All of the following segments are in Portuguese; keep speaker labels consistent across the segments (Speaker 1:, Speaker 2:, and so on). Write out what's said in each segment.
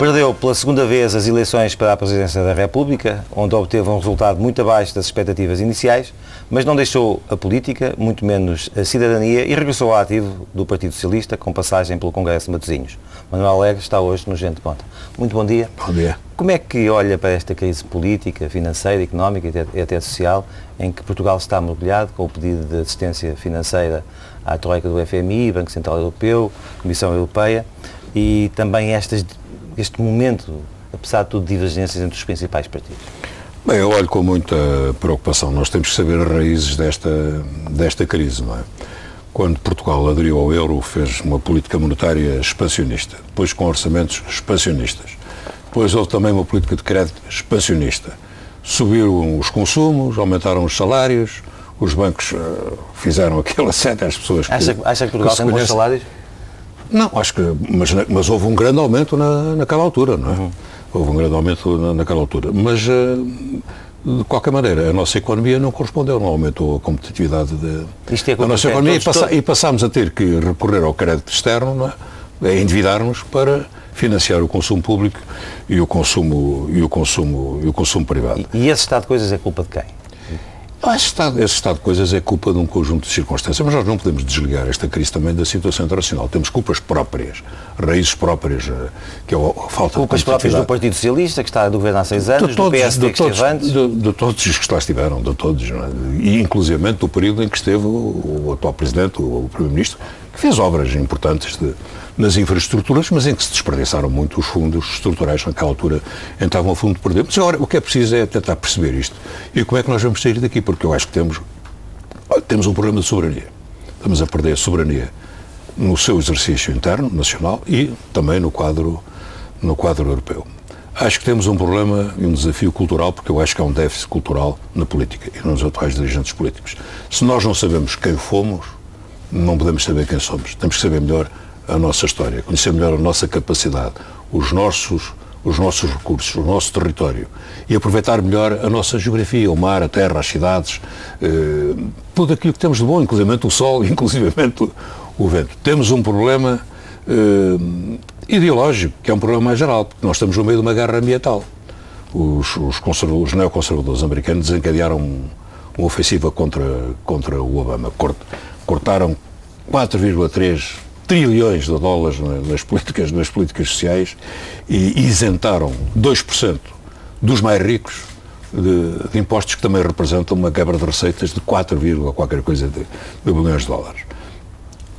Speaker 1: Perdeu pela segunda vez as eleições para a presidência da República, onde obteve um resultado muito abaixo das expectativas iniciais, mas não deixou a política, muito menos a cidadania, e regressou ao ativo do Partido Socialista, com passagem pelo Congresso de Matosinhos. Manuel Alegre está hoje no Gente Ponta. Muito bom dia.
Speaker 2: Bom dia.
Speaker 1: Como é que olha para esta crise política, financeira, económica e até, e até social, em que Portugal está mergulhado com o pedido de assistência financeira à Troika do FMI, Banco Central Europeu, Comissão Europeia, e também estas este momento, apesar de tudo, de divergências entre os principais partidos?
Speaker 2: Bem, eu olho com muita preocupação. Nós temos que saber as raízes desta, desta crise, não é? Quando Portugal aderiu ao euro, fez uma política monetária expansionista, depois com orçamentos expansionistas. Depois houve também uma política de crédito expansionista. Subiram os consumos, aumentaram os salários, os bancos uh, fizeram aquele assédio às pessoas
Speaker 1: que... Acha, acha que Portugal que tem bons salários?
Speaker 2: Não, acho que. Mas, mas houve um grande aumento na, naquela altura, não é? Uhum. Houve um grande aumento na, naquela altura. Mas. Uh, de qualquer maneira, a nossa economia não correspondeu, não aumentou a competitividade
Speaker 1: é
Speaker 2: da nossa economia e, passa, e, passámos a ter que recorrer ao crédito externo, não é? a endividar-nos para financiar o consumo público e o consumo, e o consumo, e o consumo privado.
Speaker 1: E, e esse estado de coisas é culpa de quem?
Speaker 2: Esse estado, esse estado de coisas é culpa de um conjunto de circunstâncias, mas nós não podemos desligar esta crise também da situação internacional. Temos culpas próprias, raízes próprias, eh, que é a falta
Speaker 1: culpas
Speaker 2: de
Speaker 1: próprias do Partido Socialista, que está a governar há seis anos, todos, do PSD
Speaker 2: de
Speaker 1: que todos, esteve antes.
Speaker 2: De, de, todos os que lá estiveram, de todos, é? e inclusivamente do período em que esteve o, o atual Presidente, o, o Primeiro-Ministro, que fez obras importantes de, nas infraestruturas, mas em que se desperdiçaram muito os fundos estruturais naquela altura estavam a fundo de perder. Mas agora o que é preciso é tentar perceber isto. E como é que nós vamos sair daqui? Porque eu acho que temos, temos um problema de soberania. Estamos a perder a soberania no seu exercício interno, nacional, e também no quadro, no quadro europeu. Acho que temos um problema e um desafio cultural, porque eu acho que há um déficit cultural na política e nos atuais dirigentes políticos. Se nós não sabemos quem fomos, não podemos saber quem somos. Temos que saber melhor a nossa história, conhecer melhor a nossa capacidade, os nossos, os nossos recursos, o nosso território e aproveitar melhor a nossa geografia, o mar, a terra, as cidades, eh, tudo aquilo que temos de bom, inclusive o sol, inclusive o vento. Temos um problema eh, ideológico, que é um problema mais geral, porque nós estamos no meio de uma guerra ambiental. Os, os, os neoconservadores americanos desencadearam uma ofensiva contra, contra o Obama. Cortaram 4,3 trilhões de dólares nas políticas, nas políticas sociais e isentaram 2% dos mais ricos de, de, impostos que também representam uma quebra de receitas de 4, qualquer coisa de, de bilhões de dólares.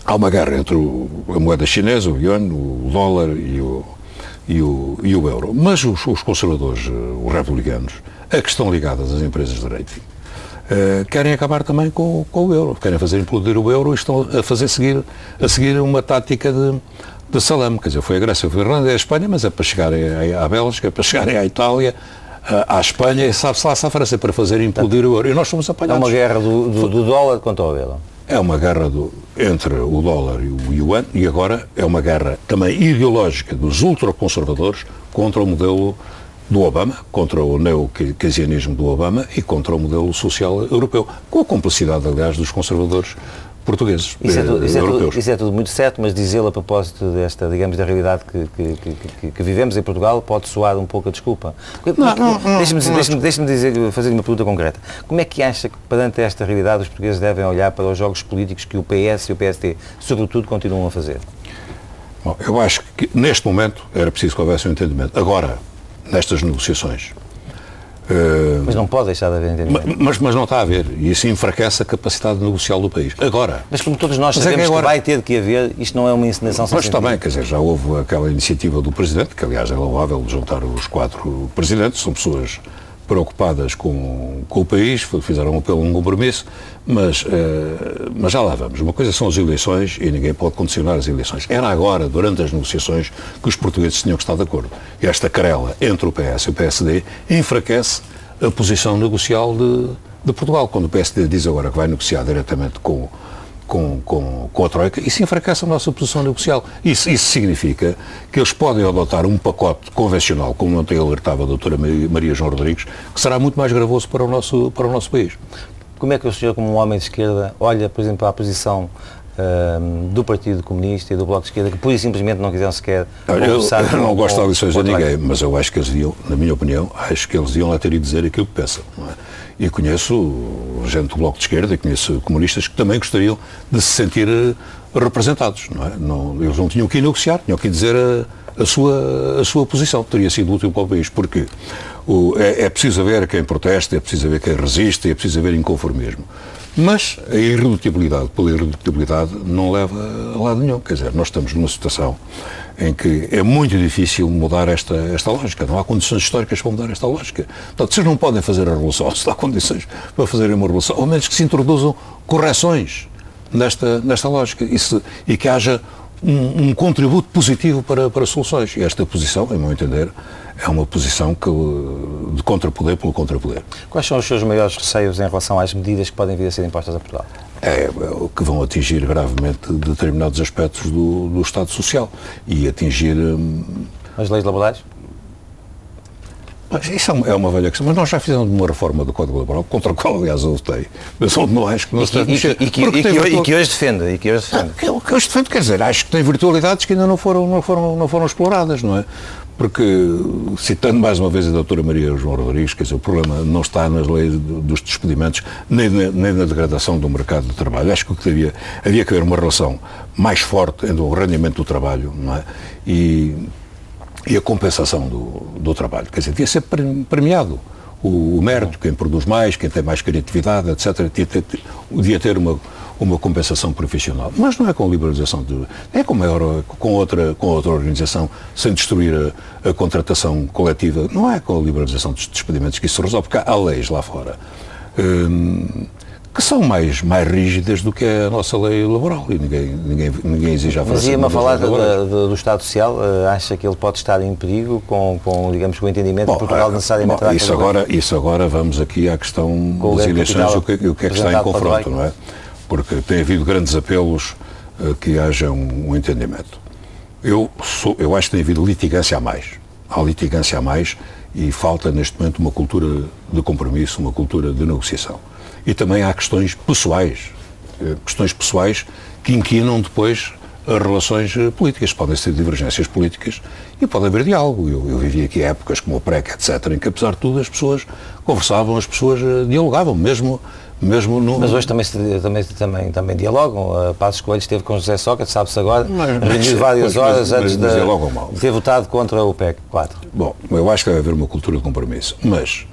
Speaker 2: Há uma guerra entre o, a moeda chinesa, o yuan, o dólar e o, e o, e o euro. Mas os, os conservadores, eh, os republicanos, a que estão às empresas de rating, Uh, querem acabar também com, com, o euro, querem fazer implodir o euro e estão a fazer seguir, a seguir uma tática de, de salame. Quer dizer, foi a Grécia, foi a Irlanda, é a Espanha, mas é para chegarem à Bélgica, é para chegarem à Itália, à Espanha e sabe-se lá se a França para fazer implodir o euro. E nós somos apanhados.
Speaker 1: É uma guerra do, do, do dólar contra o euro.
Speaker 2: É uma guerra do, entre o dólar e o yuan e agora é uma guerra também ideológica dos ultraconservadores contra o modelo do Obama, contra o neo-keynesianismo do Obama e contra o modelo social europeu, com a complicidade, aliás, dos conservadores portugueses,
Speaker 1: isso é, tudo, isso, é tudo, isso é tudo muito certo, mas dizê-lo a propósito desta, digamos, da realidade que, que, que, que, vivemos em Portugal pode soar um pouco a desculpa. Deixe-me deixe deixe dizer, fazer uma pergunta concreta. Como é que acha que, perante esta realidade, os portugueses devem olhar para os jogos políticos que o PS e o PSD, sobretudo, continuam a fazer?
Speaker 2: Bom, eu acho que, neste momento, era preciso que houvesse um entendimento. Agora, nestas negociações.
Speaker 1: Mas não pode deixar de haver
Speaker 2: entendimento. Mas, mas não está a haver. E isso enfraquece a capacidade negocial do país. Agora.
Speaker 1: Mas como todos nós sabemos é que, agora... que, vai ter que haver, isto não é uma encenação sem
Speaker 2: Mas está bem, quer dizer, já houve aquela iniciativa do Presidente, que aliás é louvável juntar os quatro presidentes, são pessoas preocupadas com, com o país, fizeram um apelo um compromisso, mas, uh, mas já lá vamos. Uma coisa são as eleições e ninguém pode condicionar as eleições. Era agora, durante as negociações, que os portugueses tinham que estar de acordo. E esta querela entre o PS e o PSD enfraquece a posição negocial de, de Portugal. Quando o PSD diz agora que vai negociar diretamente com com, com, com a Troika, isso enfraquece a nossa posição negocial. Isso, isso significa que eles podem adotar um pacote convencional, como ontem alertava a doutora Maria João Rodrigues, que será muito mais gravoso para o nosso, para o nosso país.
Speaker 1: Como é que o senhor, como um homem de esquerda, olha, por exemplo, à posição uh, do Partido Comunista e do Bloco de Esquerda que pura e simplesmente não quiseram sequer
Speaker 2: conversar Eu, eu não gosto de lições a ninguém, mas eu acho que eles iam, na minha opinião, acho que eles iam lá ter e dizer aquilo que pensam. É? E conheço gente do Bloco de Esquerda e conheço comunistas que também gostariam de se sentir eh, representados. Não é? não, eles não tinham que negociar, tinham que dizer a, a, sua, a sua posição. Teria sido útil para o país. Porque o, é, é preciso haver quem proteste, é preciso haver quem resiste, é preciso haver inconformismo. Mas a irredutibilidade pela irredutibilidade não leva a lado nenhum. Quer dizer, nós estamos numa situação em que é muito difícil mudar esta, esta lógica. Não há condições históricas para mudar esta lógica. Portanto, vocês não podem fazer a revolução se há condições para fazerem uma revolução, ao menos que se introduzam correções nesta, nesta lógica e, se, e que haja um, um, contributo positivo para, para soluções. E esta posição, em meu entender, é uma posição que, de contrapoder pelo contrapoder.
Speaker 1: Quais são os seus maiores receios em relação às medidas que podem vir a ser impostas a Portugal?
Speaker 2: É, é que vão atingir gravemente determinados aspectos do, do Estado Social e atingir. Hum,
Speaker 1: As leis laborais?
Speaker 2: Mas isso é uma velha questão. Mas nós já fizemos uma reforma do Código Laboral, contra a qual, aliás, eu votei. Mas onde não acho que não se deve
Speaker 1: mexer. E, que, e, que, e que hoje defende. E que hoje defende.
Speaker 2: Ah, que, que hoje defende, quer dizer, acho que tem virtualidades que ainda não foram, não foram, não foram exploradas, não é? Porque, citando mais uma vez a doutora Maria João Rodrigues, quer dizer, o problema não está nas leis dos despedimentos, nem na, nem na degradação do mercado de trabalho. Acho que havia, havia que haver uma relação mais forte entre o rendimento do trabalho, não é? E e a compensação do, do trabalho. Quer dizer, devia ser premiado o, o mérito, quem produz mais, quem tem mais criatividade, etc. Devia ter, uma, uma compensação profissional. Mas não é com liberalização, de, é com, maior, com, outra, com outra organização, sem destruir a, a contratação coletiva. Não é com a liberalização dos despedimentos que isso resolve, porque há leis lá fora. Hum, que são mais, mais rígidas do que a nossa lei laboral e ninguém, ninguém, ninguém exige a
Speaker 1: Mas ia-me a falar do, do, do, Estado Social, uh, acha que ele pode estar em perigo com, com digamos, com o entendimento bom, de Portugal uh, necessariamente
Speaker 2: bom, isso agora Isso agora vamos aqui à questão com das eleições, o que, o que é que está em confronto, não é? Porque tem havido grandes apelos uh, que haja um, um, entendimento. Eu, sou, eu acho que tem havido litigância a mais. Há litigância a mais e falta neste momento uma cultura de compromisso, uma cultura de negociação e também há questões pessoais, eh, questões pessoais que inquinam depois as relações eh, políticas. Podem ser divergências políticas e pode haver diálogo. Eu, eu vivi aqui épocas como o PREC, etc., em que, apesar de tudo, as pessoas conversavam, as pessoas eh, dialogavam, mesmo, mesmo no...
Speaker 1: Mas hoje também, também, também, também dialogam. Passos Coelho esteve com José Sócrates, sabe-se agora, reunido várias horas mas, antes mas, de, de ter votado contra o PEC 4.
Speaker 2: Bom, eu acho que deve haver uma cultura de compromisso, mas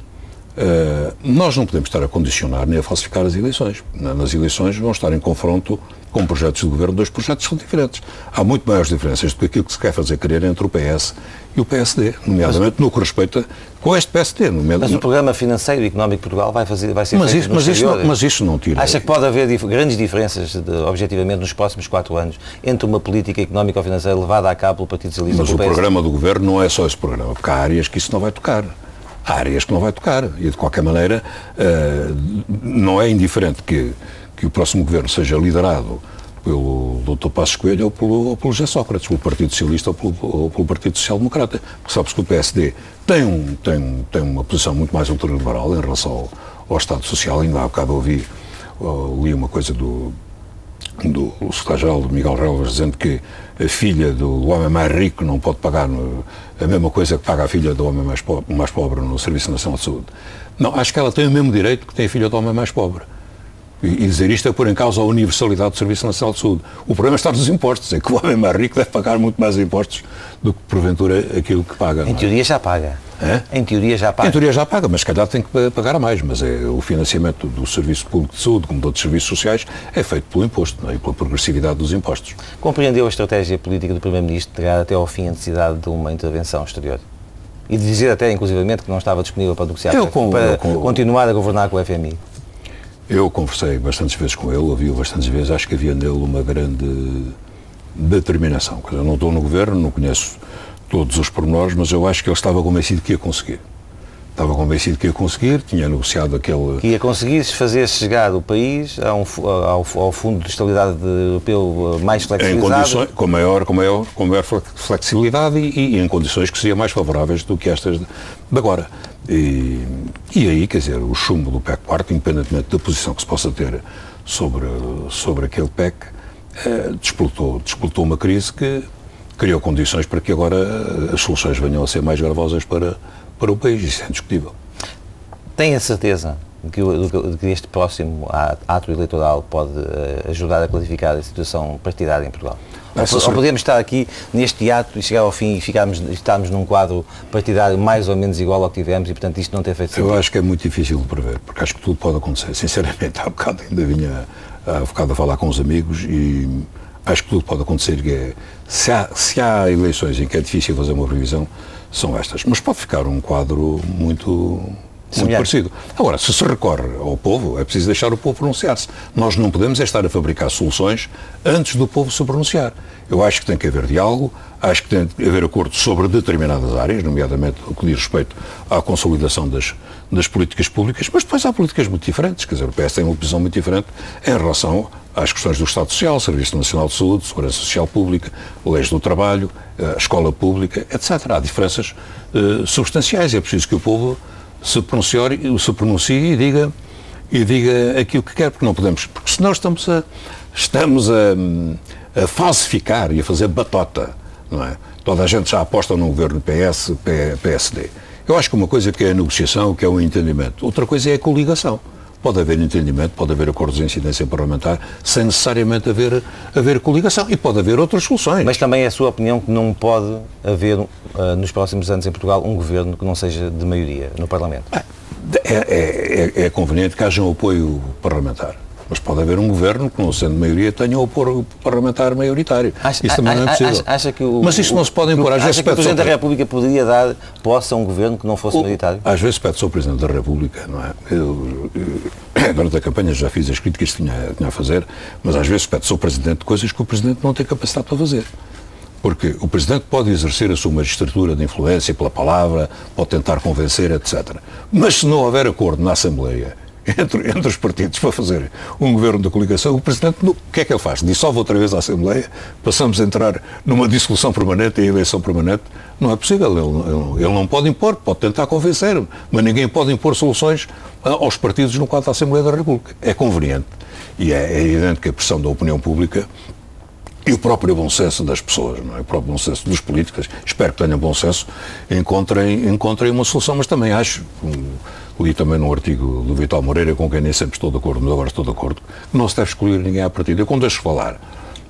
Speaker 2: Uh, nós não podemos estar a condicionar nem a falsificar as eleições. Nas eleições vão estar em confronto com projetos de governo, dois projetos são diferentes. Há muito maiores diferenças do que aquilo que se quer fazer querer entre o PS e o PSD, nomeadamente mas, no que respeita com este PSD.
Speaker 1: Mas o programa financeiro e económico de Portugal vai, fazer, vai ser
Speaker 2: mas isso, mas, isso não, mas isso não tira...
Speaker 1: Acha que pode haver dif grandes diferenças, de, objetivamente, nos próximos quatro anos, entre uma política económica ou financeira levada a cabo pelo Partido Socialista
Speaker 2: Mas o programa do governo não é só esse programa, porque há áreas que isso não vai tocar há áreas que não vai tocar. E, de qualquer maneira, uh, não é indiferente que, que o próximo governo seja liderado pelo Dr. Passos Coelho ou pelo, ou pelo José Sócrates, pelo Partido Socialista ou pelo, ou pelo Partido Social Democrata. Porque sabe-se que o PSD tem, um, tem, tem uma posição muito mais ultraliberal em relação ao, ao Estado Social. Ainda há bocado ouvi, li uma coisa do, do secretário-geral Miguel Relvas dizendo que a filha do homem mais rico não pode pagar a mesma coisa que paga a filha do homem mais pobre, mais pobre no Serviço Nacional de Saúde. Não, acho que ela tem o mesmo direito que tem a filha do homem mais pobre. E, dizer isto é pôr em causa a universalidade do Serviço Nacional de Saúde. O problema está nos impostos, é que o homem mais rico deve pagar muito mais impostos do que, porventura, aquilo que paga.
Speaker 1: Em é? teoria já paga. É? Em teoria já paga.
Speaker 2: Em teoria já paga, mas se calhar tem que pagar a mais. Mas é, o financiamento do Serviço Público de Saúde, como de outros serviços sociais, é feito pelo imposto é? e pela progressividade dos impostos.
Speaker 1: Compreendeu a estratégia política do Primeiro-Ministro de chegar até ao fim a necessidade de uma intervenção exterior? E de dizer até, inclusivamente, que não estava disponível para negociar, eu, com, para eu, com, continuar a governar com o FMI?
Speaker 2: Eu conversei bastantes vezes com ele, ouvi-o bastantes vezes, acho que havia nele uma grande determinação. Eu não estou no governo, não conheço todos os pormenores, mas eu acho que ele estava convencido que ia conseguir. Estava convencido que ia conseguir, tinha negociado aquele...
Speaker 1: Que ia conseguir fazer chegar o país a um, ao, ao, Fundo de Estabilidade Europeu mais flexibilizado.
Speaker 2: Em condições, com, maior, com, maior, com maior flexibilidade e, e, em condições que seriam mais favoráveis do que estas de, de agora. E, e aí, quer dizer, o chumbo do PEC 4, independentemente da posição que se possa ter sobre, sobre aquele PEC, eh, desplotou uma crise que criou condições para que agora as soluções venham a ser mais gravosas para, para o país, isso é indiscutível.
Speaker 1: Tem a certeza de que, que este próximo ato eleitoral pode ajudar a clarificar a situação partidária em Portugal? Ou, ou podemos estar aqui neste ato e chegar ao fim e ficarmos, estarmos num quadro partidário mais ou menos igual ao que tivemos e, portanto, isto não ter feito sentido?
Speaker 2: Eu acho que é muito difícil de prever, porque acho que tudo pode acontecer. Sinceramente, há bocado ainda vinha há bocado a falar com os amigos e acho que tudo pode acontecer. É, se, há, se há eleições em que é difícil fazer uma previsão, são estas. Mas pode ficar um quadro muito muito parecido. Agora, se se recorre ao povo, é preciso deixar o povo pronunciar-se. Nós não podemos é estar a fabricar soluções antes do povo se pronunciar. Eu acho que tem que haver diálogo, acho que tem que haver acordo sobre determinadas áreas, nomeadamente o que diz respeito à consolidação das, das políticas públicas, mas depois há políticas muito diferentes. Quer dizer, o PS tem uma posição muito diferente em relação às questões do Estado Social, Serviço Nacional de Saúde, Segurança Social Pública, leis do trabalho, a escola pública, etc. Há diferenças uh, substanciais. É preciso que o povo se pronuncie, se pronuncie e diga e diga aquilo que quer, porque não podemos, porque senão estamos a estamos a, a falsificar e a fazer batota, não é? Toda a gente já aposta num governo PS, PSD. Eu acho que uma coisa que é a negociação, que é o entendimento, outra coisa é a coligação. Pode haver entendimento, pode haver acordos de incidência parlamentar, sem necessariamente haver, haver coligação. E pode haver outras soluções.
Speaker 1: Mas também é a sua opinião que não pode haver, uh, nos próximos anos em Portugal, um governo que não seja de maioria no Parlamento?
Speaker 2: É, é, é, é conveniente que haja um apoio parlamentar. Mas pode haver um governo que, não sendo maioria, tenha o apoio parlamentar maioritário. Acha, isso também não é possível.
Speaker 1: Acha, que o,
Speaker 2: Mas isso não se pode impor.
Speaker 1: Às vezes que o Presidente da República poderia dar posse a um governo que não fosse o, maioritário?
Speaker 2: Às vezes pede-se ao Presidente da República, não é? Eu, eu, durante a campanha já fiz as críticas que tinha, tinha a fazer, mas às vezes pede-se ao Presidente coisas que o Presidente não tem capacidade para fazer. Porque o Presidente pode exercer a sua magistratura de influência pela palavra, pode tentar convencer, etc. Mas se não houver acordo na Assembleia entre, entre os partidos para fazer um governo da coligação, o Presidente, o que é que ele faz? Dissolve outra vez a Assembleia, passamos a entrar numa dissolução permanente e eleição permanente. Não é possível. Ele, ele, não pode impor, pode tentar convencer, mas ninguém pode impor soluções aos partidos no quadro da Assembleia da República. É conveniente. E é, é evidente que a pressão da opinião pública e o próprio bom senso das pessoas, não é? o próprio bom senso dos políticos, espero que tenham bom senso, encontrem, encontrem uma solução, mas também acho, li também num artigo do Vital Moreira, com quem nem sempre estou de acordo, mas agora estou de acordo, que não se deve excluir ninguém à partida. Eu, quando deixo falar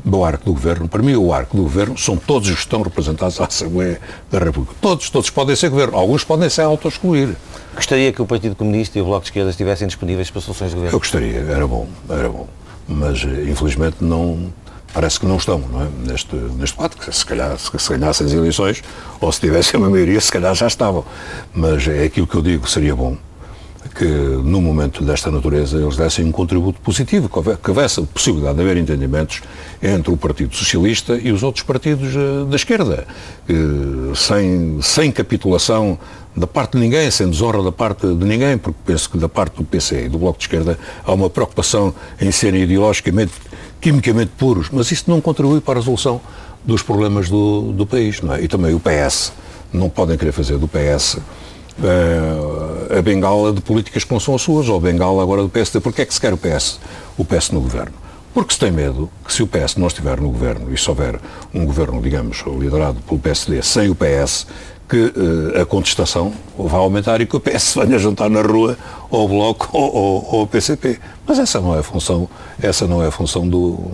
Speaker 2: do arco do governo, para mim o arco do governo são todos os que estão representados à Assembleia da República. Todos, todos podem ser governo, alguns podem ser auto-excluir.
Speaker 1: Gostaria que o Partido Comunista e o Bloco de Esquerda estivessem disponíveis para soluções de governo?
Speaker 2: Eu gostaria, era bom, era bom. Mas eh, infelizmente não, parece que não estão não é? neste, neste quadro. Se calhar se, se ganhassem as eleições, ou se tivessem uma maioria, se calhar já estavam. Mas é aquilo que eu digo, seria bom que, num momento desta natureza, eles dessem um contributo positivo, que houvesse a possibilidade de haver entendimentos entre o Partido Socialista e os outros partidos uh, da esquerda, uh, sem, sem capitulação da parte de ninguém, sem desonra da parte de ninguém, porque penso que da parte do PC e do Bloco de Esquerda há uma preocupação em serem ideologicamente, quimicamente puros, mas isso não contribui para a resolução dos problemas do, do país, não é? E também o PS, não podem querer fazer do PS uh, a bengala de políticas que não são as suas, ou a bengala agora do PSD. Porquê é que se quer o PS, o PS no governo? Porque se tem medo que se o PS não estiver no governo e se houver um governo, digamos, liderado pelo PSD sem o PS, que uh, a contestação vai aumentar e que o PS venha juntar na rua ou o Bloco ou, ou, ou o PCP. Mas essa não é a função, essa não é a função do,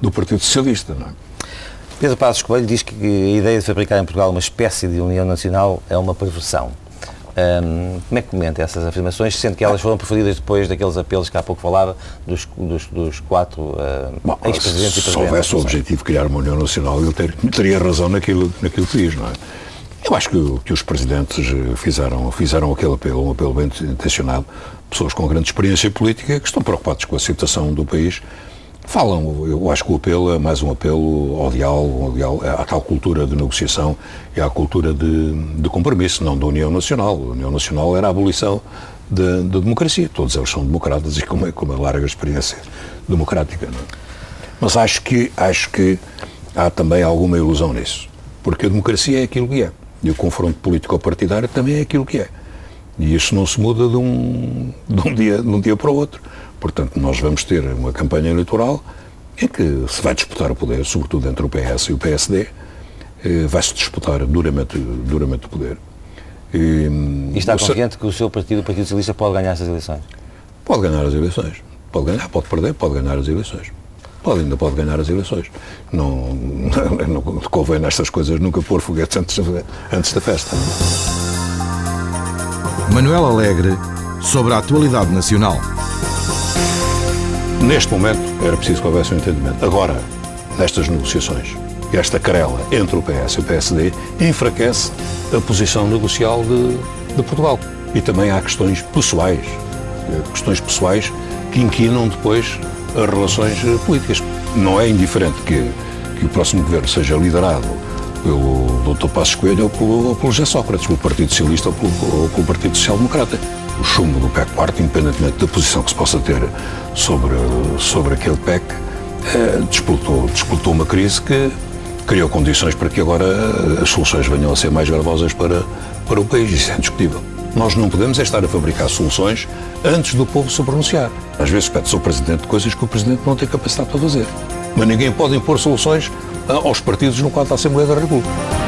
Speaker 2: do Partido Socialista, não é?
Speaker 1: Pedro Passos Coelho diz que a ideia de fabricar em Portugal uma espécie de União Nacional é uma perversão. Um, como é que comenta essas afirmações, sendo que elas foram preferidas depois daqueles apelos que há pouco falava, dos, dos, dos quatro uh, ex-presidentes e presidentes?
Speaker 2: Se houvesse o objetivo de criar uma União Nacional, ele ter, teria razão naquilo, naquilo que diz, não é? Eu acho que, que os presidentes fizeram, fizeram aquele apelo, um apelo bem intencionado, pessoas com grande experiência política que estão preocupados com a situação do país Falam, eu acho que o apelo é mais um apelo ao diálogo, ao diálogo à tal cultura de negociação e à cultura de, de compromisso, não da União Nacional. A União Nacional era a abolição da de, de democracia. Todos eles são democratas e com uma, com uma larga experiência democrática. Não? É? Mas acho que, acho que há também alguma ilusão nisso. Porque a democracia é aquilo que é. E o confronto político-partidário também é aquilo que é. E isso não se muda de um, de um, dia, de um dia para o outro. Portanto, nós vamos ter uma campanha eleitoral em que se vai disputar o poder, sobretudo entre o PS e o PSD, eh, vai-se disputar duramente, duramente o poder.
Speaker 1: E, e está confiante que o seu partido, o Partido Socialista, pode ganhar essas eleições?
Speaker 2: Pode ganhar as eleições. Pode ganhar, pode perder, pode ganhar as eleições. Pode, ainda pode ganhar as eleições. Não, não, não convém nestas coisas nunca pôr foguetes antes, antes da festa.
Speaker 3: Manuel Alegre sobre a atualidade nacional.
Speaker 2: Neste momento era preciso que houvesse um entendimento. Agora, nestas negociações, esta querela entre o PS e o PSD enfraquece a posição negocial de, de Portugal. E também há questões pessoais, questões pessoais que inquinam depois as relações políticas. Não é indiferente que, que o próximo governo seja liderado pelo Dr. Passos Coelho ou pelo, ou pelo José Sócrates, pelo Partido Socialista ou pelo, ou pelo Partido Social Democrata. O chumbo do PEC quarto, independentemente da posição que se possa ter sobre, sobre aquele PEC, eh, disputou, disputou uma crise que criou condições para que agora as soluções venham a ser mais gravosas para, para o país. Isso é indiscutível. Nós não podemos é estar a fabricar soluções antes do povo se pronunciar. Às vezes pede-se ao Presidente coisas que o Presidente não tem capacidade para fazer. Mas ninguém pode impor soluções aos partidos no quadro da Assembleia da República.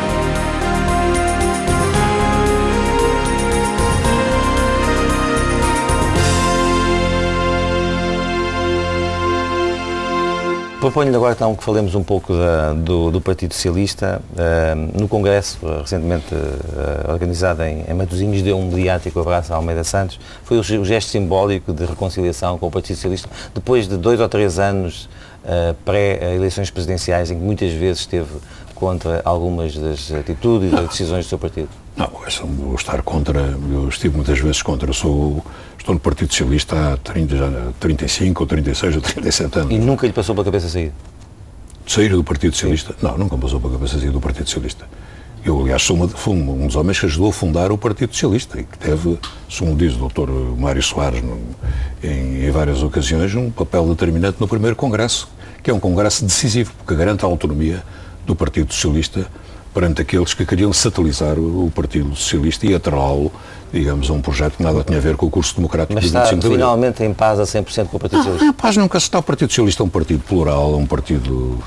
Speaker 1: Proponho-lhe agora então que falemos um pouco da, do, do, Partido Socialista. Uh, no Congresso, uh, recentemente uh, organizado em, em Matosinhos, deu um mediático abraço a Almeida Santos. Foi o, o, gesto simbólico de reconciliação com o Partido Socialista, depois de dois ou três anos pré-eleições presidenciais, em que muitas vezes esteve contra algumas das atitudes e das decisões do seu partido.
Speaker 2: Não, vou estar contra, eu estive muitas vezes contra, sou, estou no Partido Socialista há 30, já, 35 ou 36 ou 37 anos.
Speaker 1: E nunca lhe passou pela cabeça sair?
Speaker 2: Sair do Partido Socialista? Sim. Não, nunca me passou pela cabeça sair do Partido Socialista. Eu, aliás, sou uma, fui um dos homens que ajudou a fundar o Partido Socialista e que teve, segundo diz o Dr. Mário Soares, no, em, em várias ocasiões, um papel determinante no primeiro Congresso, que é um Congresso decisivo, porque garante a autonomia do Partido Socialista perante aqueles que queriam satelizar o Partido Socialista e atrelá-lo, digamos, a um projeto que nada tinha a ver com o curso democrático
Speaker 1: Mas está finalmente em paz a 100% com o Partido Socialista? Não,
Speaker 2: em paz nunca se está. O Partido Socialista é um partido plural, é um partido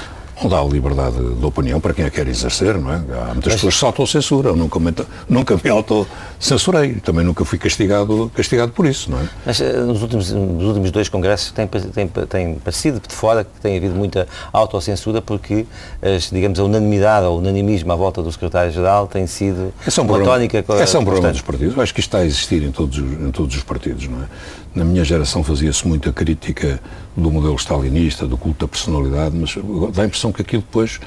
Speaker 2: dá liberdade de opinião para quem a quer exercer, não é? Há muitas Mas... pessoas que se autocensuram, nunca me, nunca me autocensurei, também nunca fui castigado, castigado por isso, não é?
Speaker 1: Mas eh, nos últimos, nos últimos dois congressos tem, tem, tem parecido de fora que tem havido muita autocensura porque, as, digamos, a unanimidade ou o unanimismo à volta do secretário-geral tem sido
Speaker 2: é um uma problema, tónica... Esse é um problema dos partidos, eu acho que isto está a existir em todos, em todos os partidos, não é? Na minha geração fazia-se muita crítica do modelo stalinista, do culto da personalidade, mas dá a impressão que aquilo depois,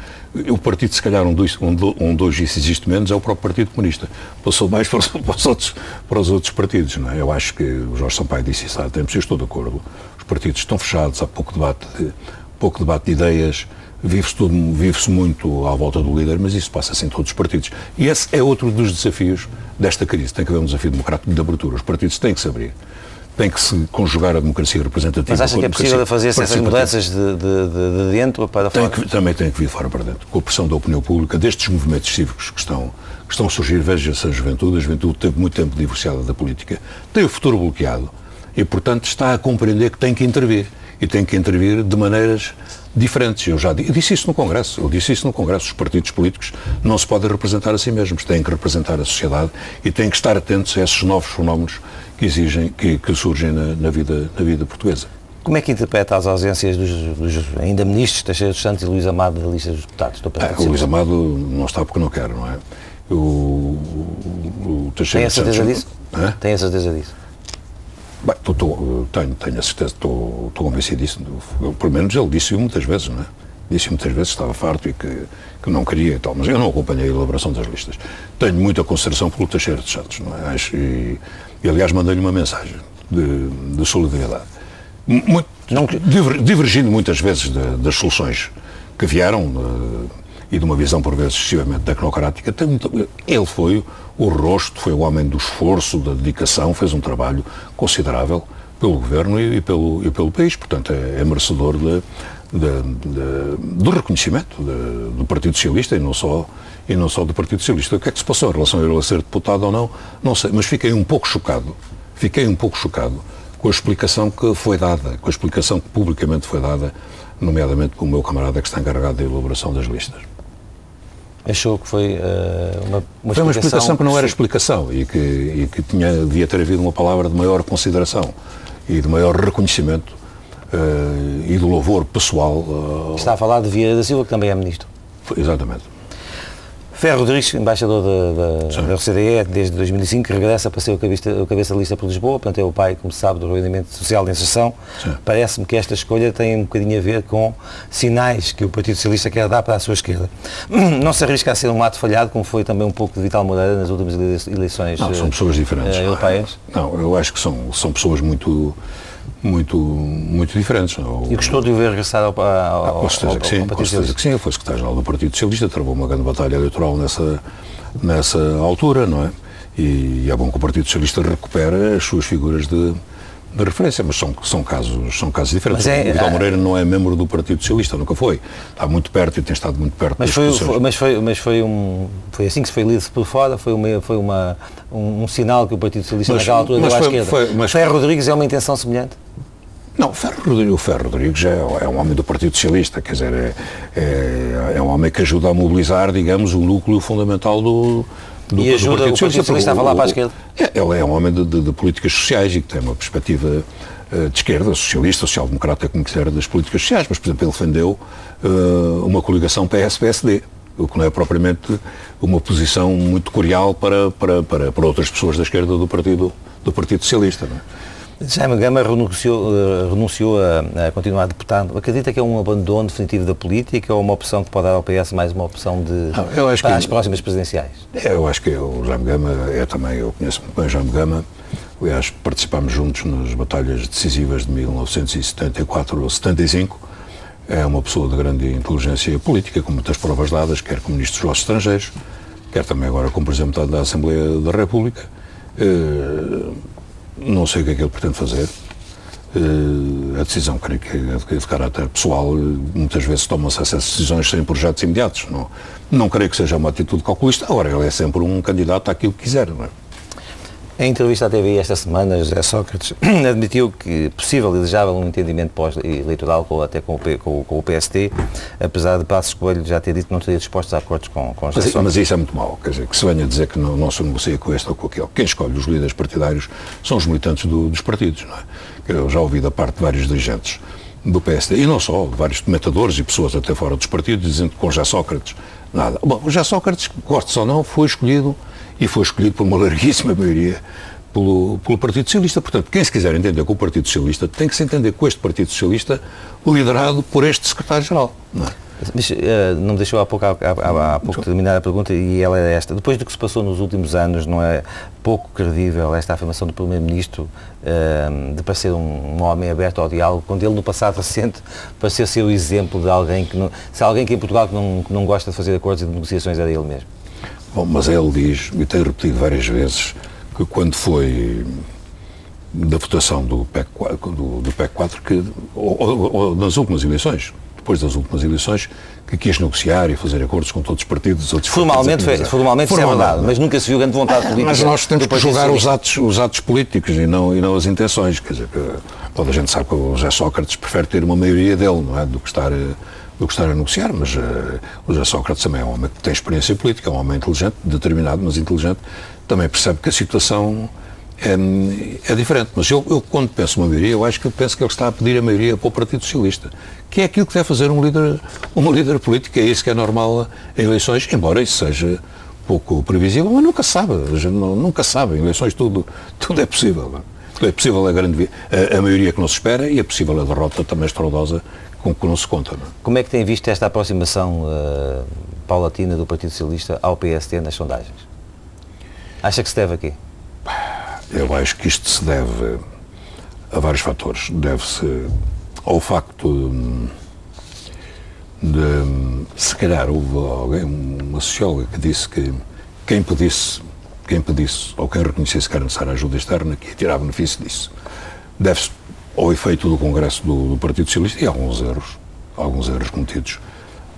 Speaker 2: o partido se calhar dois, um, um dois isso existe menos, é o próprio Partido Comunista. Passou mais para os, para os, outros, para os outros partidos, não é? Eu acho que o Jorge Sampaio disse isso há tempos, eu estou de acordo. Os partidos estão fechados, há pouco debate de, pouco debate de ideias, vive-se vive muito à volta do líder, mas isso passa-se em todos os partidos. E esse é outro dos desafios desta crise. Tem que haver um desafio democrático de abertura. Os partidos têm que se abrir tem que se conjugar a democracia representativa.
Speaker 1: Mas acha que é possível fazer essas mudanças de, de, de, dentro para fora?
Speaker 2: Tem que, também tem que vir de fora para dentro. Com a pressão da opinião pública, destes movimentos cívicos que estão, que estão a surgir, veja-se a juventude, a juventude teve muito tempo divorciada da política, tem o futuro bloqueado e, portanto, está a compreender que tem que intervir. E tem que intervir de maneiras diferentes. Eu já eu disse isso no Congresso. Eu disse isso no Congresso. Os partidos políticos não se podem representar a si mesmos. Têm que representar a sociedade e têm que estar atentos a esses novos fenómenos que exigem, que, que surgem na, na, vida, na vida portuguesa.
Speaker 1: Como é que interpreta as ausências dos, dos ainda ministros Teixeira dos Santos e Luís Amado da lista dos deputados? Do
Speaker 2: ah, o Luís Amado não está porque não quer, não é? O,
Speaker 1: o, o Teixeira Tem a certeza Santos, disso? É? Tem a certeza disso?
Speaker 2: Bem, tô, tô, tenho, tenho a certeza, estou convencido disso. Pelo menos ele disse-o muitas vezes, não é? Disse muitas vezes que estava farto e que, que não queria e tal, mas eu não acompanhei a elaboração das listas. Tenho muita consideração pelo Teixeira de Santos, não é? Acho, e, e aliás, mandei-lhe uma mensagem de, de solidariedade. Muito, não, divergindo muitas vezes de, das soluções que vieram de, e de uma visão, por vezes, excessivamente tecnocrática. Ele foi o rosto, foi o homem do esforço, da dedicação, fez um trabalho considerável pelo governo e, e pelo, e pelo país. Portanto, é, é merecedor de, de, de, do reconhecimento do Partido Socialista e não só e não só do Partido Socialista. O que é que se passou em relação a ele a ser deputado ou não, não sei, mas fiquei um pouco chocado, fiquei um pouco chocado com a explicação que foi dada, com a explicação que publicamente foi dada nomeadamente pelo meu camarada que está encarregado da elaboração das listas.
Speaker 1: Achou que foi uh, uma,
Speaker 2: uma, foi uma explicação que não era explicação e que, e que tinha, devia ter havido uma palavra de maior consideração e de maior reconhecimento uh, e de louvor pessoal.
Speaker 1: Uh, Está a falar de Vieira da Silva, que também é ministro.
Speaker 2: Exatamente.
Speaker 1: Ferro Rodrigues, embaixador da, da, da RCDE desde 2005, regressa para ser o cabeça, o cabeça de lista por Lisboa, portanto é o pai, como se sabe, do rendimento social de inserção. Parece-me que esta escolha tem um bocadinho a ver com sinais que o Partido Socialista quer dar para a sua esquerda. Não se arrisca a ser um ato falhado, como foi também um pouco de Vital Moreira nas últimas eleições
Speaker 2: Não, são pessoas diferentes. Uh,
Speaker 1: europeias?
Speaker 2: Não, eu acho que são, são pessoas muito muito, muito diferentes.
Speaker 1: E gostou de o ver regressar ao, ao,
Speaker 2: ah, com certeza que sim, com certeza que sim. Foi secretário-geral do Partido Socialista, travou uma grande batalha eleitoral nessa, nessa altura, não é? E, é bom que o Partido Socialista recupere as suas figuras de, de referência, mas são, são, casos, são casos diferentes. É, o Vital Moreira não é membro do Partido Socialista, nunca foi. Está muito perto e tem estado muito perto
Speaker 1: mas foi, foi, mas foi Mas foi, um, foi assim que se foi lido por fora, foi, uma, foi uma, um, um sinal que o Partido Socialista mas, naquela altura deu à esquerda. Foi, mas, Ferro Rodrigues é uma intenção semelhante?
Speaker 2: Não, o Ferro Rodrigues, o Ferro Rodrigues é, é, um homem do Partido Socialista, quer dizer, é, é, é, um homem que ajuda a mobilizar, digamos, o núcleo fundamental do, do,
Speaker 1: e ajuda do Partido, o Partido Socialista a falar para a esquerda?
Speaker 2: É, ele é um homem de, de, de, políticas sociais e que tem uma perspectiva uh, de esquerda, socialista, social-democrata, como quiser, das políticas sociais, mas, por exemplo, ele defendeu uh, uma coligação PS-PSD, o que não é propriamente uma posição muito curial para, para, para, para outras pessoas da esquerda do Partido, do partido Socialista. Não é?
Speaker 1: Jaime Gama renunciou, uh, renunciou a, a, continuar deputado. Acredita que é um abandono definitivo da política ou uma opção que pode dar ao PS mais uma opção de Não, eu acho para que, as próximas presidenciais?
Speaker 2: É, eu acho que o Jaime Gama é também, eu conheço muito bem o Jaime Gama. Aliás, participámos juntos nas batalhas decisivas de 1974 ou 75. É uma pessoa de grande inteligência política, com muitas provas dadas, quer como Ministro dos Negócios Estrangeiros, quer também agora como Presidente da Assembleia da República. Uh, não sei o que é que ele pretende fazer. Uh, a decisão, creio que é de caráter pessoal, muitas vezes tomam-se essas decisões sem projetos imediatos. Não, não creio que seja uma atitude calculista. Agora, ele é sempre um candidato àquilo que quiser, não é?
Speaker 1: Em entrevista à TV esta semana, José Sócrates admitiu que possível e desejável um entendimento pós-eleitoral até com o, com, com o PST, apesar de Passos Coelho já ter dito que não estaria disposto a acordos com, com
Speaker 2: José mas, mas isso é muito mau, quer dizer, que se venha dizer que não, não se negocia com este ou com aquele. Quem escolhe os líderes partidários são os militantes do, dos partidos, não é? Eu já ouvi da parte de vários dirigentes do PSD, e não só, vários comentadores e pessoas até fora dos partidos, dizendo que com José Sócrates, nada. Bom, o José Sócrates, goste ou não, foi escolhido e foi escolhido por uma larguíssima maioria pelo, pelo Partido Socialista. Portanto, quem se quiser entender com o Partido Socialista tem que se entender com este Partido Socialista liderado por este secretário-geral. Não é?
Speaker 1: Mas uh, não me deixou há pouco, há, há, há pouco terminar a pergunta e ela é esta. Depois do que se passou nos últimos anos, não é pouco credível esta afirmação do Primeiro-Ministro uh, de parecer um, um, homem aberto ao diálogo, quando ele no passado recente pareceu ser o exemplo de alguém que não, se alguém que em Portugal que não, que não gosta de fazer acordos e de negociações era ele mesmo.
Speaker 2: Bom, mas ele diz, e tem repetido várias vezes, que quando foi da votação do PEC 4, do, do PEC 4 que, ou, ou, ou, nas últimas eleições, depois das últimas eleições, que quis negociar e fazer acordos com todos os partidos. Outros
Speaker 1: formalmente, partidos foi, formalmente, formalmente isso é verdade, mas nunca se viu grande vontade política.
Speaker 2: Mas nós temos que julgar os atos, os atos políticos e não, e não as intenções. Quer dizer, toda a gente sabe que o José Sócrates prefere ter uma maioria dele, não é? Do que estar eh, do que estar a negociar, mas uh, o José Sócrates também é um homem que tem experiência política, é um homem inteligente, determinado, mas inteligente, também percebe que a situação é, é diferente. Mas eu, eu, quando penso uma maioria, eu acho que penso que ele está a pedir a maioria para o Partido Socialista, que é aquilo que deve fazer um líder, uma líder política, é isso que é normal em eleições, embora isso seja pouco previsível, mas nunca sabe, nunca sabe, em eleições tudo, tudo é possível. É possível a, grande, a, a maioria que não se espera e é possível a derrota também estrondosa com que não se conta. Não é?
Speaker 1: Como é que tem visto esta aproximação uh, paulatina do Partido Socialista ao PST nas sondagens? Acha que se deve aqui?
Speaker 2: Eu acho que isto se deve a vários fatores. Deve-se ao facto de, de, se calhar, houve alguém, uma socióloga que disse que quem pedisse, quem pedisse ou quem reconhecesse que era necessária ajuda externa, que ia tirar benefício disso. Deve-se ao efeito do Congresso do, do, Partido Socialista e alguns erros, alguns erros cometidos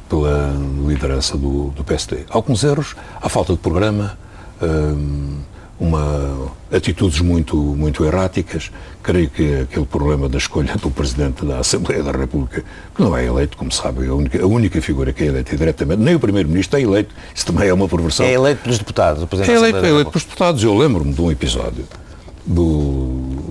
Speaker 2: pela liderança do, do PSD. Alguns erros, a falta de programa, hum, uma atitudes muito, muito erráticas. Creio que aquele problema da escolha do Presidente da Assembleia da República, que não é eleito, como sabe, a única, a única figura que é eleita diretamente, nem o Primeiro-Ministro é eleito, isso também é uma perversão.
Speaker 1: É eleito pelos deputados, o Presidente
Speaker 2: é
Speaker 1: eleito,
Speaker 2: da Assembleia é eleito pelos deputados. Eu lembro-me de um episódio do,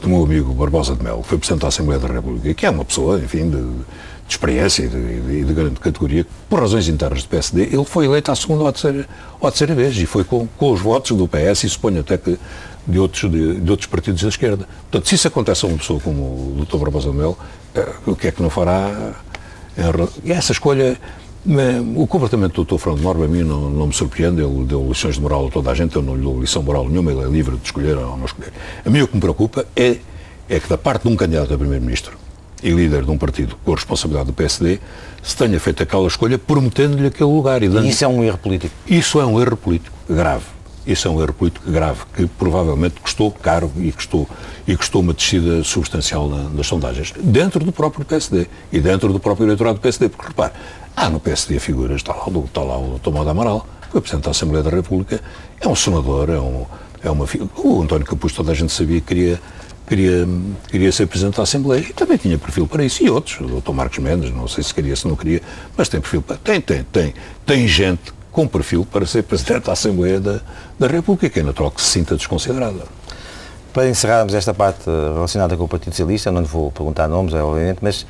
Speaker 2: do, meu amigo Barbosa de Melo, que foi Presidente da Assembleia da República, que é uma pessoa, enfim, de, de experiência e de, de, grande categoria, por razões internas do PSD, ele foi eleito à segunda ou à terceira, ou à terceira vez e foi com, com os votos do PS e suponho até que de outros, de, de, outros partidos da esquerda. Portanto, se isso acontece a uma pessoa como o Dr. Barbosa Melo, eh, o que é que não fará? E essa escolha, o comportamento do Dr. Fernando Norma a mim não, não, me surpreende, ele deu lições de moral a toda a gente, eu não lhe dou lição moral nenhuma, ele é livre de escolher ou não escolher. A mim o que me preocupa é, é que da parte de um candidato a Primeiro-Ministro, e líder de um partido com a responsabilidade do PSD, se tenha feito aquela escolha prometendo-lhe aquele lugar.
Speaker 1: E, dando... isso é um erro político?
Speaker 2: Isso é um erro político grave. Isso é um erro político grave, que provavelmente custou caro e custou, e custou uma descida substancial na, nas sondagens, dentro do próprio PSD e dentro do próprio eleitorado do PSD, porque repare, há no PSD figuras, está lá, está lá o Tomás Amaral, foi Presidente da Assembleia da República, é um senador, é, um, é uma O António Capucho, toda a gente sabia que queria queria, queria ser Presidente da Assembleia e também tinha perfil para isso. E outros, o Dr. Marcos Mendes, não sei se queria, se não queria, mas tem perfil para. Tem, tem, tem. Tem gente com perfil para ser Presidente da Assembleia da, da República, que é natural que se sinta desconsiderada.
Speaker 1: Para encerrarmos esta parte relacionada com o Partido Socialista, não lhe vou perguntar nomes, obviamente, mas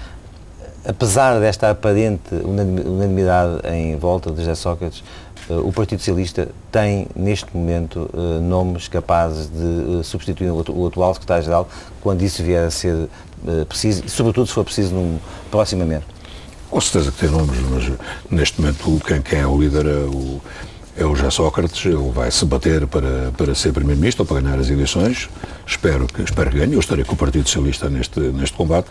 Speaker 1: apesar desta aparente unanimidade em volta de José Sócrates, eh, o Partido Socialista tem, neste momento, eh, nomes capazes de eh, substituir o atual secretário-geral quando isso vier a ser preciso, e sobretudo se for preciso num proximamente.
Speaker 2: Com certeza que tem nomes, mas neste momento quem, quem é o líder é o, é o José Sócrates, ele vai se bater para, para ser Primeiro-Ministro ou para ganhar as eleições. Espero que, espero que ganhe. Eu estarei com o Partido Socialista neste, neste combate.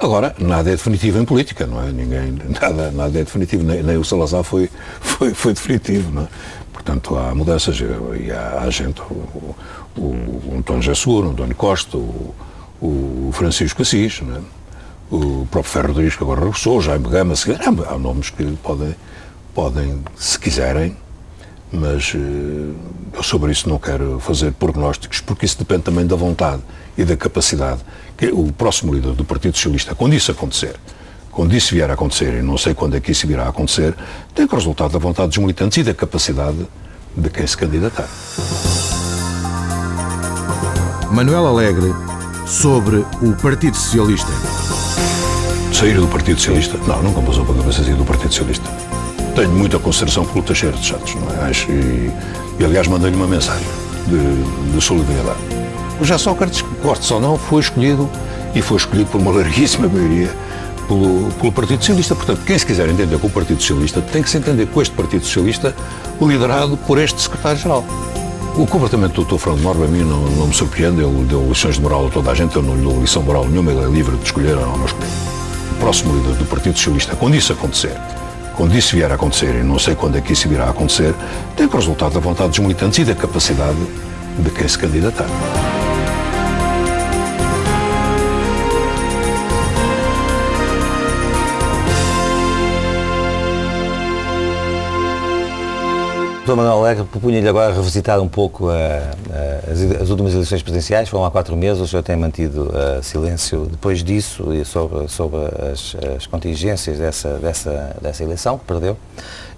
Speaker 2: Agora, nada é definitivo em política, não é? Ninguém, nada, nada é definitivo, nem, nem o Salazar foi, foi, foi definitivo, não é? Portanto, há mudanças e há, há gente, o, António Jassur, o António Costa, o, o Francisco Assis, é? o próprio Ferro Rodrigues, que agora regressou, Jaime Gama, há, há nomes que podem, podem, se quiserem, mas uh, eu sobre isso não quero fazer prognósticos, porque isso depende também da vontade e da capacidade que o próximo líder do Partido Socialista, quando isso acontecer, quando isso vier a acontecer, e não sei quando é que isso virá a acontecer, tem que resultado da vontade dos militantes e da capacidade de quem se candidatar.
Speaker 3: Manuel Alegre sobre o Partido Socialista.
Speaker 2: Sair do Partido Socialista? Não, nunca passou a cabeça sair do Partido Socialista. Tenho muita consideração pelo Teixeira de Santos, não é? Acho, e, e aliás mandei-lhe uma mensagem de, de solidariedade. José Sócrates, goste ou não, foi escolhido e foi escolhido por uma larguíssima maioria pelo, pelo, Partido Socialista. Portanto, quem se quiser entender com o Partido Socialista tem que se entender com este Partido Socialista liderado por este secretário-geral. O comportamento do Dr. Fernando Norma a mim não, não, me surpreende, ele deu lições de moral a toda a gente, eu não lhe dou lição moral nenhuma, ele é livre de escolher ou não escolher. O próximo líder do Partido Socialista, quando isso acontecer, quando isso vier a acontecer, e não sei quando é que isso virá a acontecer, tem que resultado da vontade dos militantes e da capacidade de quem se candidatar.
Speaker 1: Dr. Manuel Alegre propunha-lhe agora revisitar um pouco a, a, as, as, últimas eleições presidenciais, foram há quatro meses, o senhor tem mantido uh, silêncio depois disso e sobre, sobre as, as, contingências dessa, dessa, dessa eleição, que perdeu.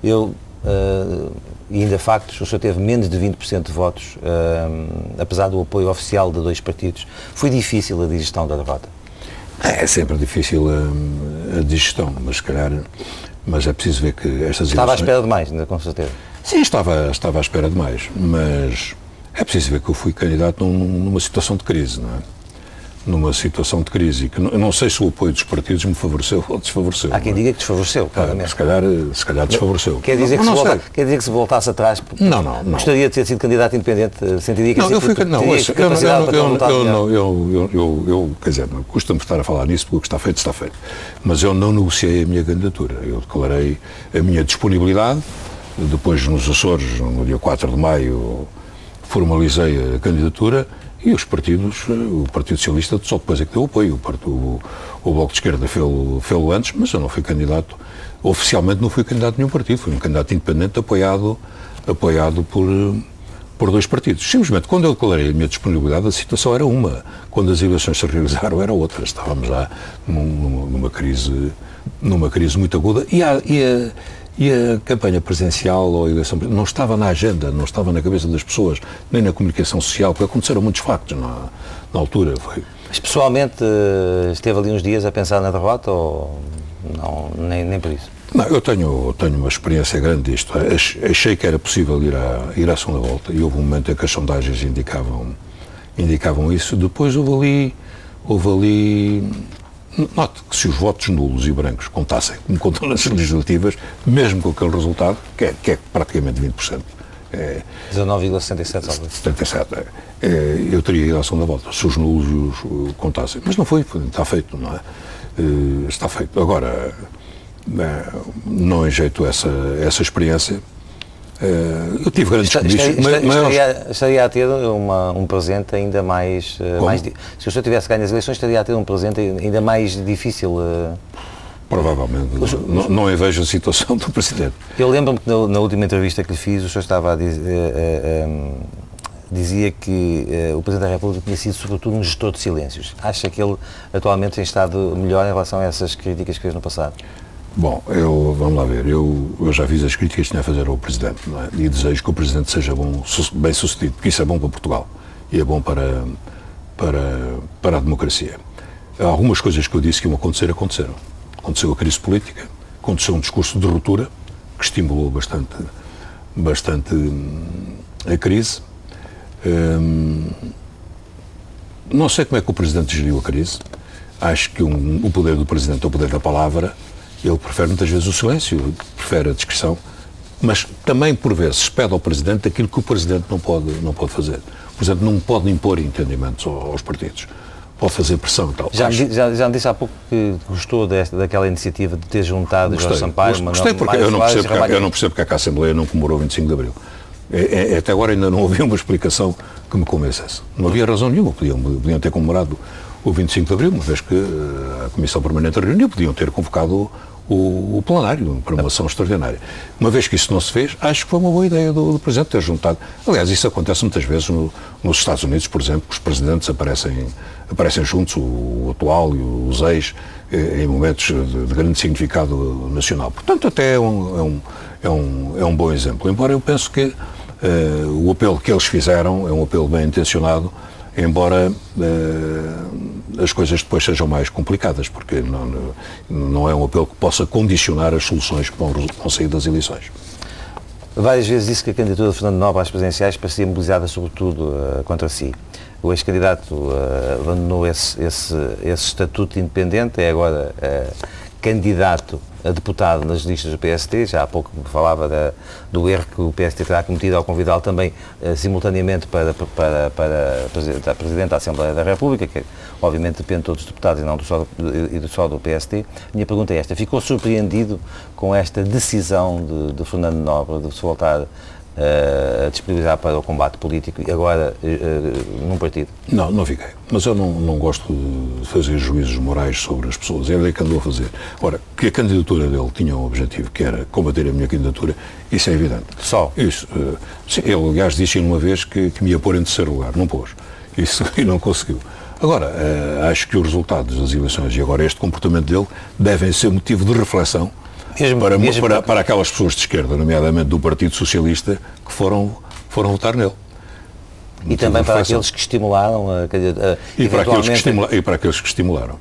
Speaker 1: Eu, uh, e ainda factos, o senhor teve menos de 20% de votos, uh, apesar do apoio oficial de dois partidos. Foi difícil a digestão da derrota?
Speaker 2: É sempre difícil a, a digestão, mas calhar, mas é preciso ver que estas
Speaker 1: Estava eleições... à espera de mais, com certeza.
Speaker 2: Sim, estava, estava à espera de mais, mas é preciso ver que eu fui candidato num, numa situação de crise, não é? Numa situação de crise, que não, não sei se o apoio dos partidos me favoreceu ou desfavoreceu.
Speaker 1: Há quem é? diga que desfavoreceu, claramente.
Speaker 2: Ah, se, calhar, se calhar desfavoreceu.
Speaker 1: Quer dizer, que, não, se volta, quer dizer que se voltasse atrás,
Speaker 2: não, não, não.
Speaker 1: gostaria de ter sido candidato independente, sentiria que
Speaker 2: não, eu fui, não, eu, eu, eu, eu, eu, quer dizer, custa-me estar a falar nisso porque o que está feito está feito. Mas eu não negociei a minha candidatura. Eu declarei a minha disponibilidade depois, nos Açores, no dia 4 de maio, formalizei a candidatura e os partidos, o Partido Socialista só depois é que deu apoio. O, o, o Bloco de Esquerda fez-o antes, mas eu não fui candidato, oficialmente não fui candidato a nenhum partido, fui um candidato independente apoiado, apoiado por, por dois partidos. Simplesmente, quando eu declarei a minha disponibilidade, a situação era uma. Quando as eleições se realizaram, era outra. Estávamos já numa, numa crise, numa crise muito aguda e a, e a, e a campanha presidencial ou a eleição não estava na agenda, não estava na cabeça das pessoas, nem na comunicação social, porque aconteceram muitos factos na, na altura. Foi.
Speaker 1: Mas pessoalmente eh, esteve ali uns dias a pensar na derrota ou não, nem, nem por isso?
Speaker 2: Não, eu tenho, tenho uma experiência grande disto. Achei que era possível ir à, ir à segunda volta e houve um momento em que as sondagens indicavam, indicavam isso. Depois houve ali, houve ali Note que se os votos nulos e brancos contassem, como contam nas legislativas, mesmo com aquele resultado, que é, que é praticamente 20%.
Speaker 1: É, 19,67
Speaker 2: 77. É, é, eu teria ido à segunda volta, se os nulos os contassem. Mas não foi, está feito, não é? é está feito. Agora, é, não enjeito essa, essa experiência. É, eu tive grandes
Speaker 1: comícios. Estaria, estaria, a ter uma, um presente ainda mais, eh, mais. Se o senhor tivesse ganho as eleições, estaria a ter um presente ainda mais difícil. Uh,
Speaker 2: Provavelmente. Não, não vejo a situação do Presidente.
Speaker 1: Eu lembro-me que na, na, última entrevista que lhe fiz, o senhor estava a dizer. Uh, uh, um, dizia que uh, o Presidente da República tinha sido, sobretudo, um gestor de silêncios. Acha que ele atualmente tem estado melhor em relação a essas críticas que fez no passado?
Speaker 2: Bom, eu, vamos lá ver, eu, eu já fiz as críticas que tinha a fazer ao Presidente é? e desejo que o Presidente seja bom, bem sucedido, porque isso é bom para Portugal e é bom para, para, para a democracia. Algumas coisas que eu disse que iam acontecer, aconteceram. Aconteceu a crise política, aconteceu um discurso de ruptura, que estimulou bastante, bastante hum, a crise. Hum, não sei como é que o Presidente geriu a crise. Acho que um, o poder do Presidente é o poder da palavra ele prefere muitas vezes o silêncio, prefere a discrição, mas também, por vezes, pede ao Presidente aquilo que o Presidente não pode, não pode fazer. O Presidente não pode impor entendimentos aos partidos. Pode fazer pressão e tal.
Speaker 1: Já, já, já me disse há pouco que gostou desta, daquela iniciativa de ter juntado gostei, Jorge Sampaio,
Speaker 2: Gostei, porque eu não, percebo porque, eu não percebo porque a Assembleia não comemorou 25 de Abril. É, é, até agora ainda não havia uma explicação que me convencesse. Não havia razão nenhuma. Podiam, podiam ter comemorado o 25 de Abril, uma vez que eh, a Comissão Permanente reuniu, podiam ter convocado o, o plenário uma ação extraordinária. Uma vez que isso não se fez, acho que foi uma boa ideia do, do Presidente ter juntado. Aliás, isso acontece muitas vezes no, nos Estados Unidos, por exemplo, os presidentes aparecem, aparecem juntos, o, o atual e os ex, eh, em momentos de, de, grande significado nacional. Portanto, até é um, é um, é um, é um bom exemplo. Embora eu penso que uh, o apelo que eles fizeram é um apelo bem intencionado, embora uh, as coisas depois sejam mais complicadas, porque não, não é um apelo que possa condicionar as soluções que vão, vão sair das eleições.
Speaker 1: Várias vezes disse que a candidatura de Fernando Nova às presidenciais parecia mobilizada sobretudo uh, contra si. O ex-candidato uh, abandonou esse, esse, esse estatuto independente, é agora candidato a deputado nas listas do PST, já há pouco falava da, do erro que o PST terá cometido ao convidá-lo também uh, simultaneamente para, para, para a Presidente da Assembleia da República, que obviamente depende de todos os deputados e não do só, e do, só do PST. Minha pergunta é esta, ficou surpreendido com esta decisão de, de Fernando Nobre de se voltar a disponibilizar para o combate político e agora uh, num partido?
Speaker 2: Não, não fiquei. Mas eu não, não gosto de fazer juízos morais sobre as pessoas. É ele que andou a fazer. Ora, que a candidatura dele tinha um objetivo, que era combater a minha candidatura, isso é evidente.
Speaker 1: Só?
Speaker 2: Isso. Ele, aliás, disse uma vez que, que me ia pôr em terceiro lugar. Não pôs. Isso e não conseguiu. Agora, acho que os resultados das eleições e agora este comportamento dele devem ser motivo de reflexão mesmo, para, mesmo para, para, aquelas pessoas de esquerda, nomeadamente do Partido Socialista, que foram, foram votar nele.
Speaker 1: E também para aqueles que estimularam a, a,
Speaker 2: e, para aqueles que estimula, e para aqueles que estimularam.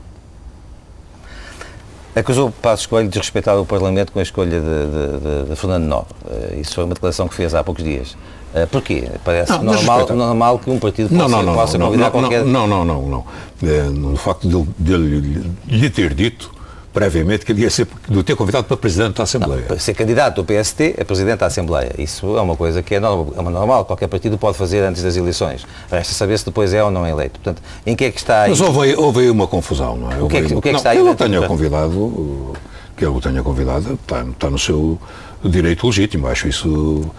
Speaker 1: Acusou Passos Coelho de respeitar o Parlamento com a escolha de, de, de, Fernando Novo. Eh, isso foi uma declaração que fez há poucos dias. Uh, porquê? Parece não, normal, normal que um partido possa, não, não, possa convidar qualquer...
Speaker 2: Não, não, não, não. É, no facto de, de, de lhe ter dito previamente que ele ia ser, do ter convidado para Presidente da Assembleia. Não,
Speaker 1: para ser candidato do PST é Presidente da Assembleia. Isso é uma coisa que é normal, é normal, qualquer partido pode fazer antes das eleições. Resta saber se depois é ou não eleito. Portanto, em que é que está aí?
Speaker 2: Mas houve, houve aí uma confusão, não é?
Speaker 1: O que é que, o que, é que está aí?
Speaker 2: Ele o tenha convidado, que ele o tenha convidado, está, está no seu direito legítimo. Acho isso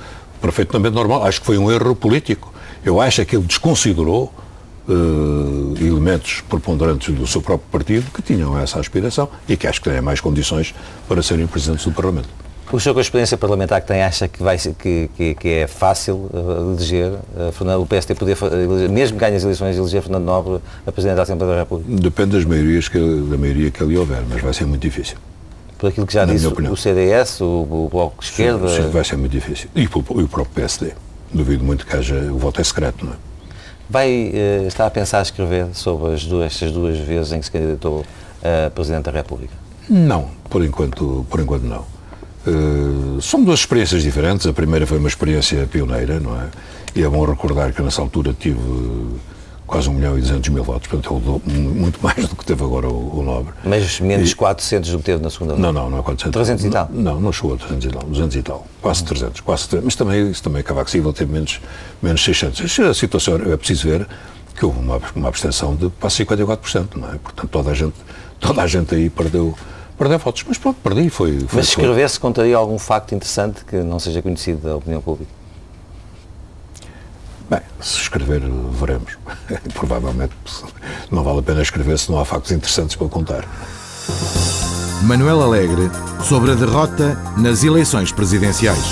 Speaker 2: perfeitamente normal. Acho que foi um erro político. Eu acho que ele desconsiderou uh, elementos preponderantes do seu próprio partido que tinham essa aspiração e que acho que têm mais condições para serem presidentes do Parlamento.
Speaker 1: O senhor com a experiência parlamentar que tem acha que, vai, que, que, que é fácil uh, eleger uh, o PST poder, mesmo ganhe as eleições, eleger Fernando Nobre a Presidente da Assembleia da República?
Speaker 2: Depende das maiorias que, da maioria que ali houver, mas vai ser muito difícil.
Speaker 1: Por aquilo que já disse o CDS, o, o Bloco de Esquerda...
Speaker 2: Sim, sim, vai ser muito difícil. E, e o próprio PSD. Duvido muito que haja... O voto é secreto, não é?
Speaker 1: Vai uh, estar a pensar escrever sobre as duas, estas duas vezes em que se candidatou a Presidente da República?
Speaker 2: Não, por enquanto, por enquanto não. Uh, são duas experiências diferentes. A primeira foi uma experiência pioneira, não é? E é bom recordar que nessa altura tive quase 1 milhão e 200 mil votos, portanto ele muito mais do que teve agora o, o Nobre.
Speaker 1: Mas menos e, 400 do que teve na segunda
Speaker 2: Não, não, não é 400.
Speaker 1: 300 e tal?
Speaker 2: Não, não chegou a 300 e tal, 200 e tal, quase 300, quase 300, mas também, isso também é cavaco civil teve menos, menos 600. A situação, é preciso ver que houve uma, uma abstenção de quase 54%, não é? Portanto, toda a gente, toda a gente aí perdeu perder votos. Mas pronto, perdi. Foi, foi
Speaker 1: Mas se escrevesse, contaria algum facto interessante que não seja conhecido da opinião pública?
Speaker 2: Bem, se escrever, veremos. Provavelmente não vale a pena escrever se não há factos interessantes para contar.
Speaker 3: Manuel Alegre sobre a derrota nas eleições presidenciais.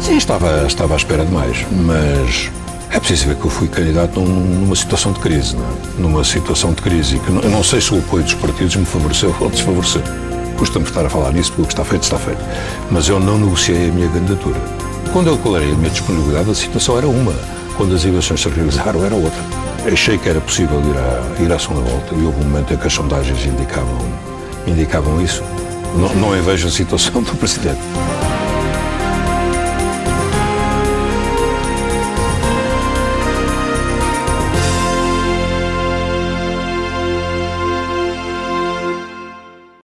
Speaker 2: Sim, estava, estava à espera de mais, mas é preciso ver que eu fui candidato numa situação de crise, não é? numa situação de crise, que eu não sei se o apoio dos partidos me favoreceu ou desfavoreceu. Custa-me estar a falar nisso, porque o que está feito, está feito. Mas eu não negociei a minha candidatura. Quando eu declarei a minha disponibilidade, a situação era uma. Quando as eleições se realizaram, era outra. Achei que era possível ir à, ir à segunda volta e houve um momento em que as sondagens indicavam, indicavam isso. Não, não a situação do Presidente.